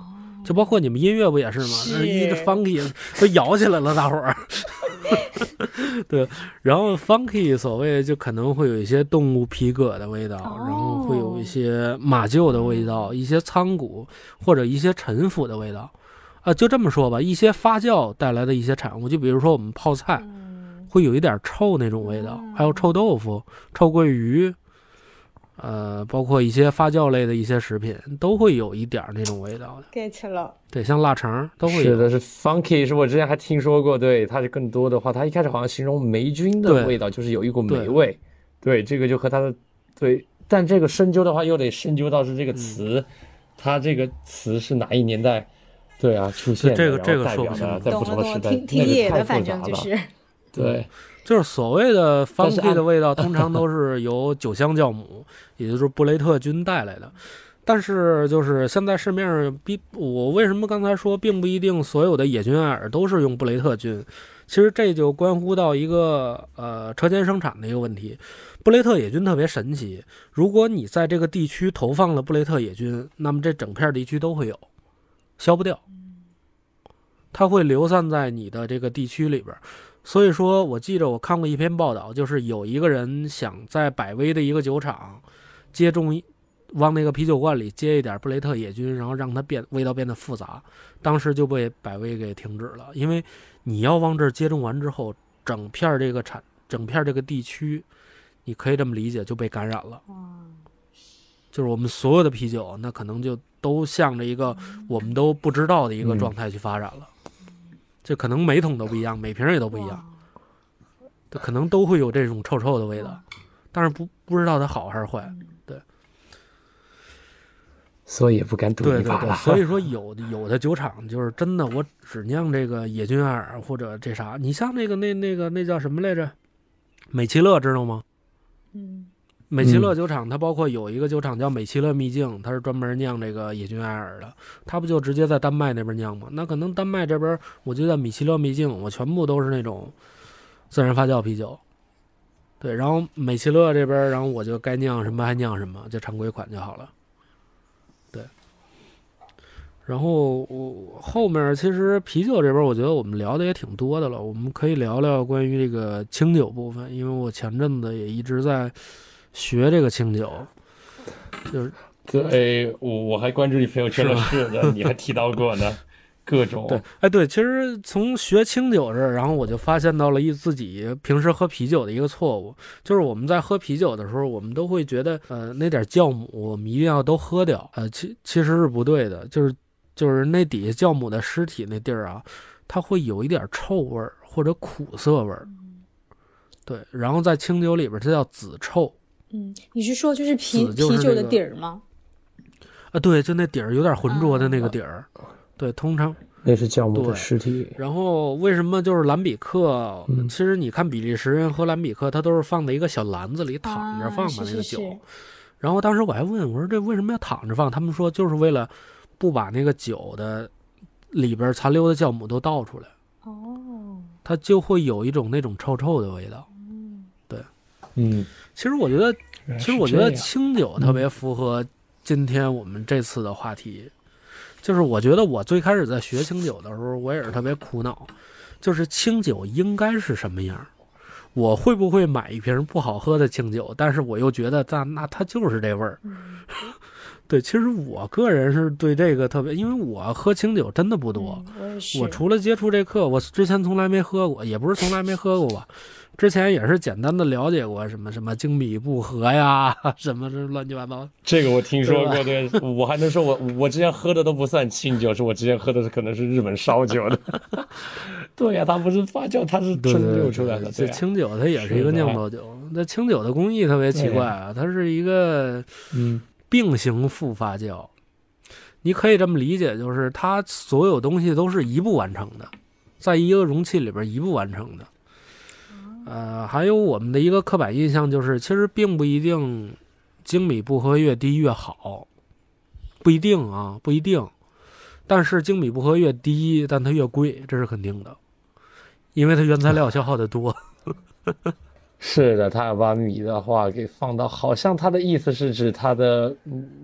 就包括你们音乐不也是吗？那一是 funky 都摇起来了，大伙儿。对，然后 funky 所谓就可能会有一些动物皮革的味道，然后会有一些马厩的味道，一些仓谷或者一些陈腐的味道。啊，就这么说吧，一些发酵带来的一些产物，就比如说我们泡菜，会有一点臭那种味道，还有臭豆腐、臭鳜鱼。呃，包括一些发酵类的一些食品，都会有一点那种味道的。get 了，对，像腊肠都会有。是的，是 funky，是我之前还听说过。对，它是更多的话，它一开始好像形容霉菌的味道，就是有一股霉味。对，这个就和它的对，但这个深究的话，又得深究到是这个词，它这个词是哪一年代？对啊，出现这个这个代表的，在不同的时代，挺野的，反正就是。对。就是所谓的 funky 的味道，通常都是由酒香酵母，也就是布雷特菌带来的。但是，就是现在市面上，比我为什么刚才说，并不一定所有的野菌艾尔都是用布雷特菌。其实这就关乎到一个呃车间生产的一个问题。布雷特野菌特别神奇，如果你在这个地区投放了布雷特野菌，那么这整片地区都会有，消不掉，它会流散在你的这个地区里边。所以说，我记着我看过一篇报道，就是有一个人想在百威的一个酒厂接种，往那个啤酒罐里接一点布雷特野菌，然后让它变味道变得复杂，当时就被百威给停止了，因为你要往这儿接种完之后，整片这个产，整片这个地区，你可以这么理解就被感染了。就是我们所有的啤酒，那可能就都向着一个我们都不知道的一个状态去发展了。这可能每桶都不一样，每瓶也都不一样，它可能都会有这种臭臭的味道，但是不不知道它好还是坏，对，所以也不敢赌一把了。所以说，有的有的酒厂就是真的，我只酿这个野菌艾尔或者这啥。你像那个那那个那叫什么来着？美其乐知道吗？嗯。美其乐酒厂，它包括有一个酒厂叫美其乐秘境，它是专门酿这个野菌艾尔的。它不就直接在丹麦那边酿吗？那可能丹麦这边，我就在米其乐秘境，我全部都是那种自然发酵啤酒。对，然后美其乐这边，然后我就该酿什么还酿什么，就常规款就好了。对。然后我后面其实啤酒这边，我觉得我们聊的也挺多的了，我们可以聊聊关于这个清酒部分，因为我前阵子也一直在。学这个清酒，就是对我我还关注你朋友圈了，是的，你还提到过呢，各种。对，哎对，其实从学清酒这儿，然后我就发现到了一自己平时喝啤酒的一个错误，就是我们在喝啤酒的时候，我们都会觉得呃那点酵母我们一定要都喝掉，呃其其实是不对的，就是就是那底下酵母的尸体那地儿啊，它会有一点臭味儿或者苦涩味儿，对，然后在清酒里边它叫紫臭。嗯，你是说就是啤啤酒的底儿吗？啊，对，就那底儿有点浑浊的那个底儿。对，通常那是酵母的尸体。然后为什么就是兰比克？其实你看比利时人喝兰比克，他都是放在一个小篮子里躺着放嘛那个酒。然后当时我还问我说这为什么要躺着放？他们说就是为了不把那个酒的里边残留的酵母都倒出来。哦。它就会有一种那种臭臭的味道。嗯，对，嗯。其实我觉得，其实我觉得清酒特别符合今天我们这次的话题。就是我觉得我最开始在学清酒的时候，我也是特别苦恼，就是清酒应该是什么样？我会不会买一瓶不好喝的清酒？但是我又觉得，那那它就是这味儿。对，其实我个人是对这个特别，因为我喝清酒真的不多。我除了接触这课，我之前从来没喝过，也不是从来没喝过吧。之前也是简单的了解过什么什么精米不和呀，什么这乱七八糟。这个我听说过，对我还能说我我之前喝的都不算清酒，是我之前喝的是可能是日本烧酒的。对呀，它不是发酵，它是蒸馏出来的。这清酒它也是一个酿造酒，那清酒的工艺特别奇怪啊，它是一个嗯并行复发酵，你可以这么理解，就是它所有东西都是一步完成的，在一个容器里边一步完成的。呃，还有我们的一个刻板印象就是，其实并不一定精米不和越低越好，不一定啊，不一定。但是精米不和越低，但它越贵，这是肯定的，因为它原材料消耗的多。是的，他要把米的话给放到，好像他的意思是指它的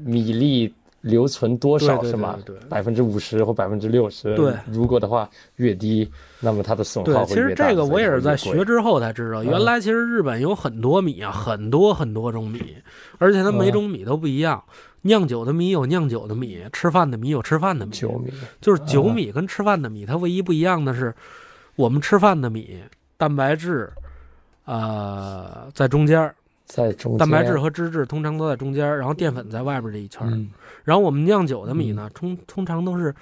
米粒。留存多少是吗？百分之五十或百分之六十。对，如果的话越低，那么它的损耗会越大。其实这个我也是在学之后才知道，原来其实日本有很多米啊，很多很多种米，而且它每种米都不一样。酿酒的米有酿酒的米，吃饭的米有吃饭的米。酒米就是酒米跟吃饭的米，它唯一不一样的是，我们吃饭的米蛋白质，呃，在中间儿，在中间，蛋白质和脂质通常都在中间，然后淀粉在外边这一圈然后我们酿酒的米呢，通通常都是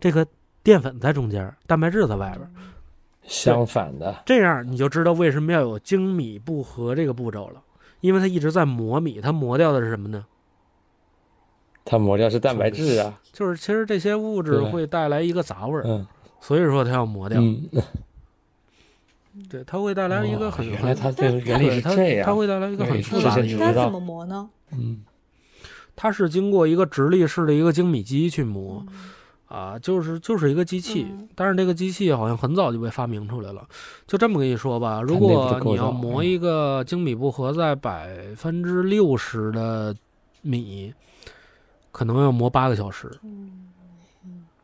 这个淀粉在中间，蛋白质在外边。相反的，这样你就知道为什么要有精米不和这个步骤了，因为它一直在磨米，它磨掉的是什么呢？它磨掉是蛋白质啊，就是其实这些物质会带来一个杂味儿，嗯。所以说它要磨掉。嗯，对，它会带来一个很哦原来它这个原理是这样，它会带来一个很复杂的一个之前不知道。它怎么磨呢？嗯它是经过一个直立式的一个精米机去磨，啊，就是就是一个机器，嗯。但是这个机器好像很早就被发明出来了。就这么跟你说吧，如果你要磨一个精米不合在百分之六十的米，可能要磨八个小时。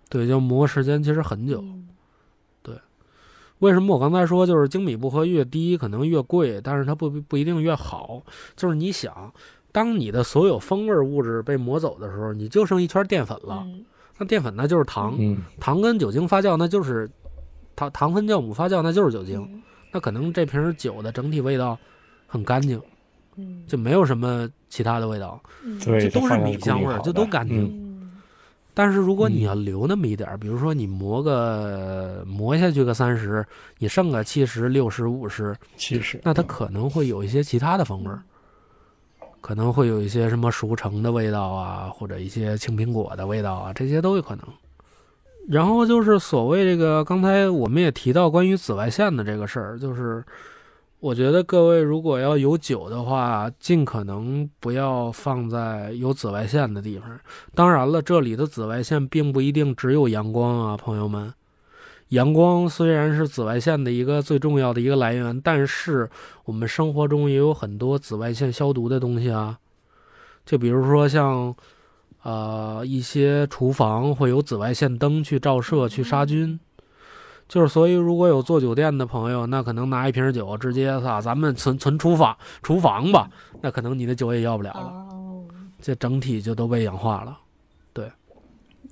对，就磨时间其实很久。嗯为什么我刚才说就是精米不和越低可能越贵，但是它不不一定越好？就是你想，当你的所有风味物质被磨走的时候，你就剩一圈淀粉了。嗯那淀粉那就是糖，嗯糖跟酒精发酵那就是糖糖分酵母发酵那就是酒精。嗯那可能这瓶酒的整体味道很干净，嗯就没有什么其他的味道，就都是米香味儿，就都干净。但是如果你嗯。要留那么一点儿，比如说你磨个磨下去个三十，你剩个七十、六十、五十，七十那它可能会有一些其他的风味儿，可能会有一些什么熟成的味道啊，或者一些青苹果的味道啊，这些都有可能。然后就是所谓这个，刚才我们也提到关于紫外线的这个事儿，就是我觉得各位如果要有酒的话，尽可能不要放在有紫外线的地方。当然了，这里的紫外线并不一定只有阳光啊，朋友们。阳光虽然是紫外线的一个最重要的一个来源，但是我们生活中也有很多紫外线消毒的东西啊，就比如说像，呃，一些厨房会有紫外线灯去照射去杀菌，就是所以如果有做酒店的朋友，那可能拿一瓶酒直接撒咱们存存厨房厨房吧，那可能你的酒也要不了了，哦这整体就都被氧化了。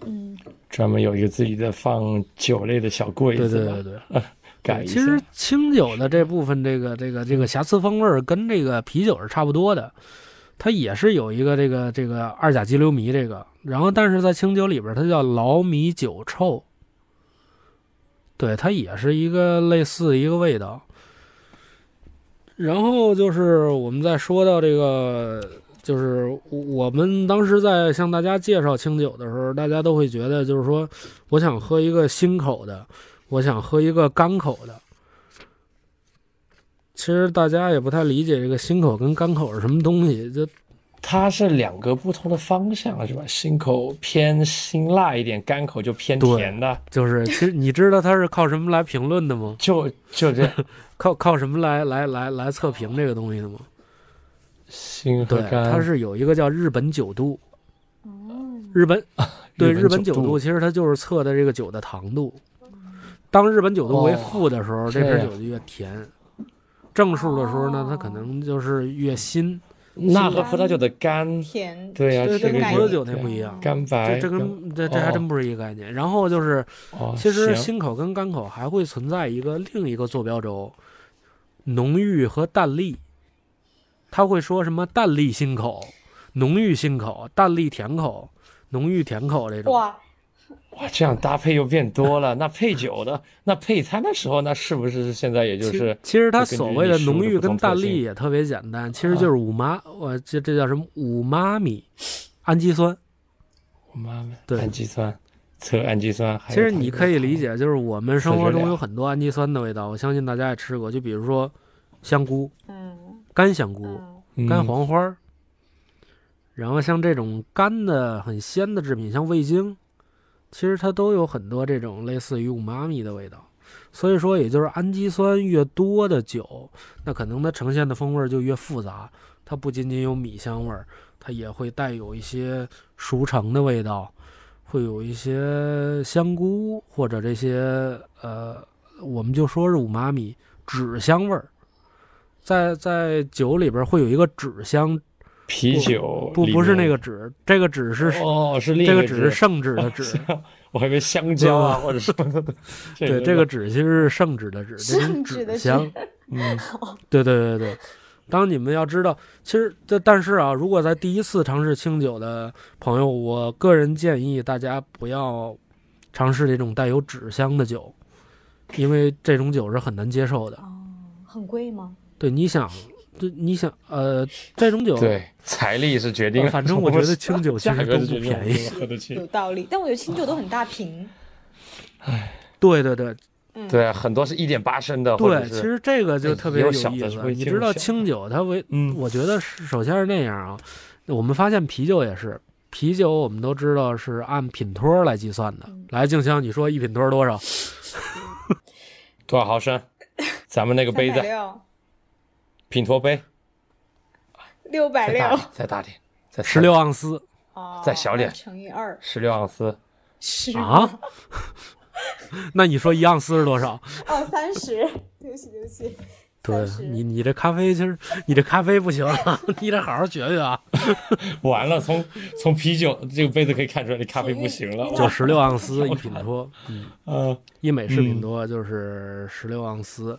嗯专门有一个自己的放酒类的小柜对子对，对对对。改一下。其实清酒的这部分，这个这个这个瑕疵风味跟这个啤酒是差不多的，它也是有一个这个这个二甲基硫醚这个，然后但是在清酒里边它叫劳米酒臭，对，它也是一个类似一个味道。然后就是我们再说到这个，就是我们当时在向大家介绍清酒的时候，大家都会觉得就是说，我想喝一个新口的。我想喝一个干口的。其实大家也不太理解这个新口跟干口是什么东西，就它是两个不同的方向，是吧？新口偏辛辣一点，干口就偏甜的，就是，其实你知道它是靠什么来评论的吗？就就这样。靠靠什么来来来来测评这个东西的吗？对，新和干，它是有一个叫日本酒度，哦日本 对日本酒酒度度，其实它就是测的这个酒的糖度。当日本酒度为哦负的时候，这这瓶酒就越甜；正数的时候呢，它可能就是越新。那和葡萄酒的干，甜对呀、这跟葡萄酒那不一样。干白，这这跟这这还真不是一个概念。然后就是，哦，其实行新口跟干口还会存在一个另一个坐标轴，浓郁和淡丽。他会说什么淡丽新口、浓郁新口、淡丽甜口、浓郁甜口这种。哇，哇，这样搭配又变多了。那配 酒的，那配餐的时候，那是不是现在也就是其实它所谓的浓郁跟淡丽也特别简单，其实就是五妈，我这这叫什么五妈咪氨基酸。五妈妈对氨基酸测氨基酸？还其实你可以理解，就是我们生活中有很多氨基酸的味道，我相信大家也吃过，就比如说香菇、嗯干香菇、嗯干嗯黄花儿，然后像这种干的很鲜的制品，像味精，其实它都有很多这种类似于五妈咪的味道。所以说，也就是氨基酸越多的酒，那可能它呈现的风味就越复杂。它不仅仅有米香味儿，它也会带有一些熟成的味道，会有一些香菇或者这些呃，我们就说是五妈咪纸香味儿。在在酒里边会有一个纸香，啤酒不不是那个纸，这个纸是哦，是另这个个纸是圣旨的纸，我还以为香蕉啊或者什么的。对，这个纸其实是圣旨的纸，这种圣旨的纸香。嗯，对对对对。当你们要知道，其实这但是啊，如果在第一次尝试清酒的朋友，我个人建议大家不要尝试这种带有纸香的酒，因为这种酒是很难接受的。哦，很贵吗？对，你想，对，你想，呃，这种酒，对财力是决定，呃反正我觉得清酒其实 都不便宜。喝得起有。道理，但我觉得清酒都很大瓶。唉对对对嗯，对啊，很多是一点八升的，对，其实这个就特别有意思。会你知道清酒它为，嗯我觉得是首先是那样啊。我们发现啤酒也是，啤酒我们都知道是按品托来计算的。嗯来，静香，你说一品托多少？多少毫升？咱们那个杯子，六品托杯，六百六。再大点，再大点，再十六盎司。哦再小点。乘以二。十六盎司，十啊？那你说一盎司是多少？哦，三十，对不起对不起，对30你，你这咖啡其实你这咖啡不行啊，你得好好学学啊。完了，从从啤酒这个杯子可以看出来，这咖啡不行了。就十六盎司一品托，嗯，嗯，一美式品多就是十六盎司。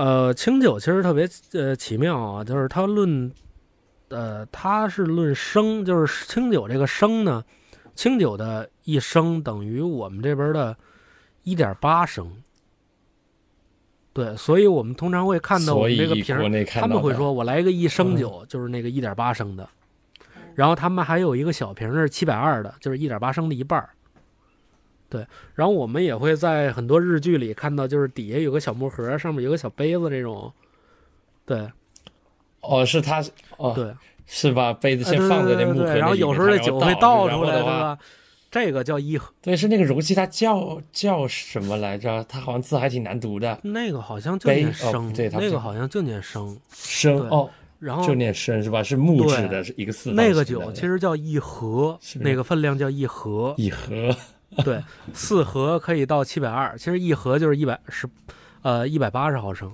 呃，清酒其实特别呃奇妙啊，就是它论，呃，它是论升，就是清酒这个升呢，清酒的一升等于我们这边的一点八升。对，所以我们通常会看到我们这个瓶他们会说我来一个一升嗯酒，就是那个一点八升的，然后他们还有一个小瓶是七百二的，就是一点八升的一半儿。对，然后我们也会在很多日剧里看到，就是底下有个小木盒，上面有个小杯子这种。对哦，是他哦，对，是把杯子先放在那木盒里，然后有时候这酒会倒倒出来，对？吧？这个叫一盒，对，是那个容器，它叫叫什么来着？它好像字还挺难读的，那个好像就念升，不对它那个好像就念升。对升哦，然后就念生是吧？是木质的，是一个四那个酒其实叫一盒，是那个分量叫一盒。一盒，对，四盒可以到七百二，其实一盒就是一百十，呃，一百八十毫升。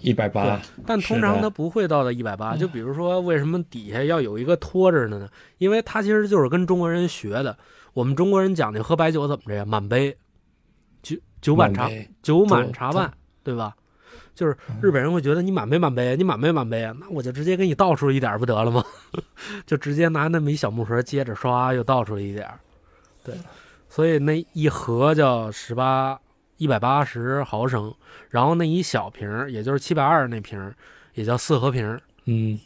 一百八，但通常它不会到到一百八。就比如说，为什么底下要有一个托着的呢？因为它其实就是跟中国人学的。我们中国人讲究喝白酒怎么着呀？满杯，酒酒满茶满，酒满茶半，对吧？就是日本人会觉得你满杯满杯，你满杯满杯啊，那我就直接给你倒出一点不得了吗？就直接拿那么一小木盒接着刷，又倒出了一点。对，所以那一盒叫十八一百八十毫升，然后那一小瓶儿，也就是七百二那瓶儿，也叫四合瓶儿，嗯，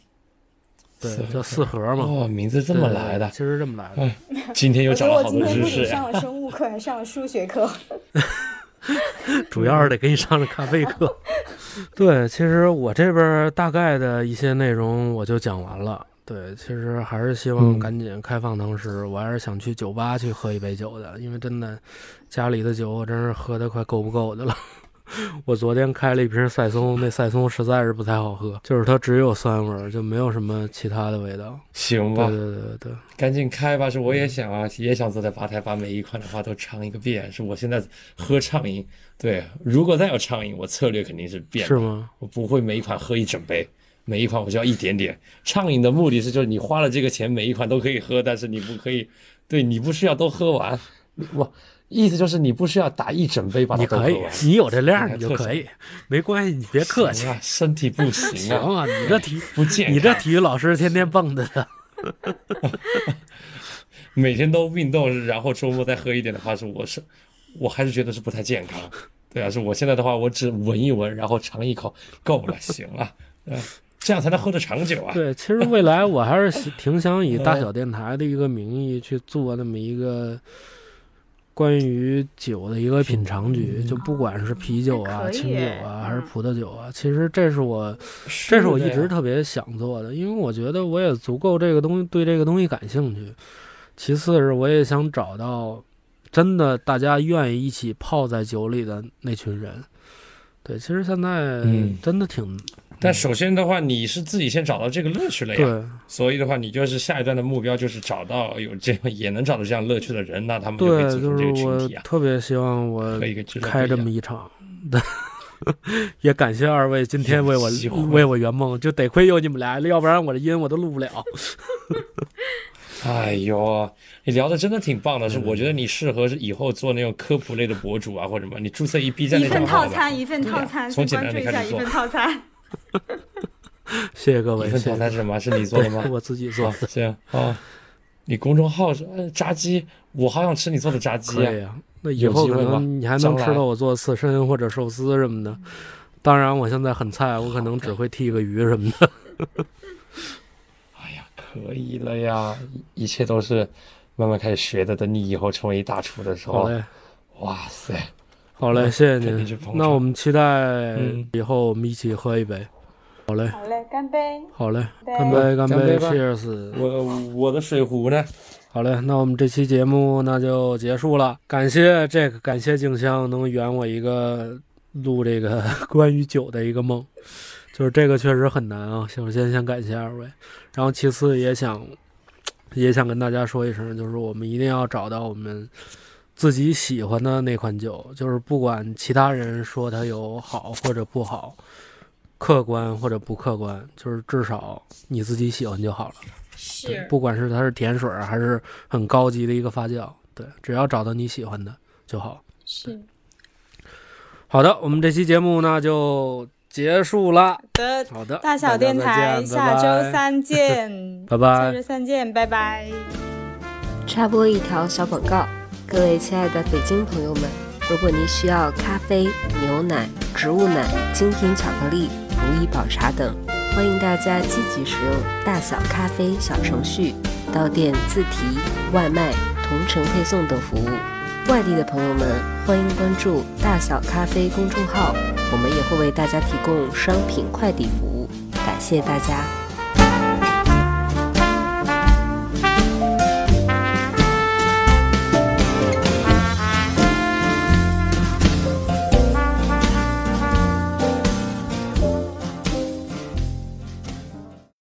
对四，叫四盒嘛。哦，名字这么来的其，实这么来的。哎今天又我觉长了好得我今天多知识呀。不仅上了生物课，还上了数学课。主要是得给你上了咖啡课。对，其实我这边大概的一些内容我就讲完了。对，其实还是希望嗯赶紧开放堂食，我还是想去酒吧去喝一杯酒的，因为真的家里的酒我真是喝的快够不够的了。我昨天开了一瓶赛松，那赛松实在是不太好喝，就是它只有酸味儿，就没有什么其他的味道。行吧，对对对对对，赶紧开吧！是我也想啊，也想坐在吧台把每一款的话都尝一个遍。是我现在喝畅饮，对，如果再有畅饮，我策略肯定是变，是吗？我不会每一款喝一整杯，每一款我就要一点点。畅饮的目的是，就是你花了这个钱，每一款都可以喝，但是你不可以，对你不需要都喝完，我意思就是你不需要打一整杯把它你可以都喝完。，你有这量你就可以，没关系，你别客气。啊，身体不行行啊，啊，你这体不健康。你这体育老师天天蹦跶的。每天都运动，然后周末再喝一点的话，是我是我还是觉得是不太健康。对啊，是我现在的话，我只闻一闻，然后尝一口，够了，行了，对，这样才能喝得长久啊。对，其实未来 我还是挺想以大小电台的一个名义去做那么一个关于酒的一个品尝局，就不管是啤酒啊、清酒啊，还是嗯葡萄酒啊，其实这是我这是我一直特别想做的，因为我觉得我也足够这个东西对这个东西感兴趣。其次是我也想找到真的大家愿意一起泡在酒里的那群人。对，其实现在嗯真的挺、但首先的话，你是自己先找到这个乐趣了呀。对。所以的话，你就是下一段的目标就是找到有这样也能找到这样乐趣的人，那他们就可以对，组成这就是我个群体啊，特别希望我开这么一场。也感谢二位今天为我 为我圆梦，就得亏有你们俩，要不然我的音我都录不了。哎呦，你聊的真的挺棒的，是我觉得你适合是以后做那种科普类的博主啊，或者什么，你注册一 B 站一份套餐，一份套餐，从关注一下一份套餐。谢谢各位。一份早餐是什么？是你做的吗？我自己做的。行啊，你公众号是炸鸡，我好想吃你做的炸鸡啊。那以后可能你还能吃到我做刺身或者寿司什么的。当然，我现在很菜，我可能只会剔个鱼什么的。哎呀，可以了呀，一切都是慢慢开始学的。等你以后成为一大厨的时候，哇塞，好嘞，谢谢您。那我们期待以后我们一起喝一杯。好嘞，好嘞，干杯。好嘞，干杯，干杯，Cheers。我我的水壶呢？好嘞，那我们这期节目那就结束了。感谢这个，感谢静香能圆我一个录这个关于酒的一个梦，就是这个确实很难啊。首先先感谢二位，然后其次也想也想跟大家说一声，就是我们一定要找到我们自己喜欢的那款酒，就是不管其他人说它有好或者不好，客观或者不客观，就是至少你自己喜欢就好了。是，不管是它是甜水还是很高级的一个发酵，对，只要找到你喜欢的就好。是，好的，我们这期节目呢就结束了。好的，好的，大小电台下周三见，拜拜。下周三见，拜拜。插播一条小广告，各位亲爱的北京朋友们，如果您需要咖啡、牛奶、植物奶、精品巧克力、如意宝茶等。欢迎大家积极使用大小咖啡小程序，到店自提、外卖、同城配送等服务。外地的朋友们，欢迎关注大小咖啡公众号，我们也会为大家提供商品快递服务。感谢大家。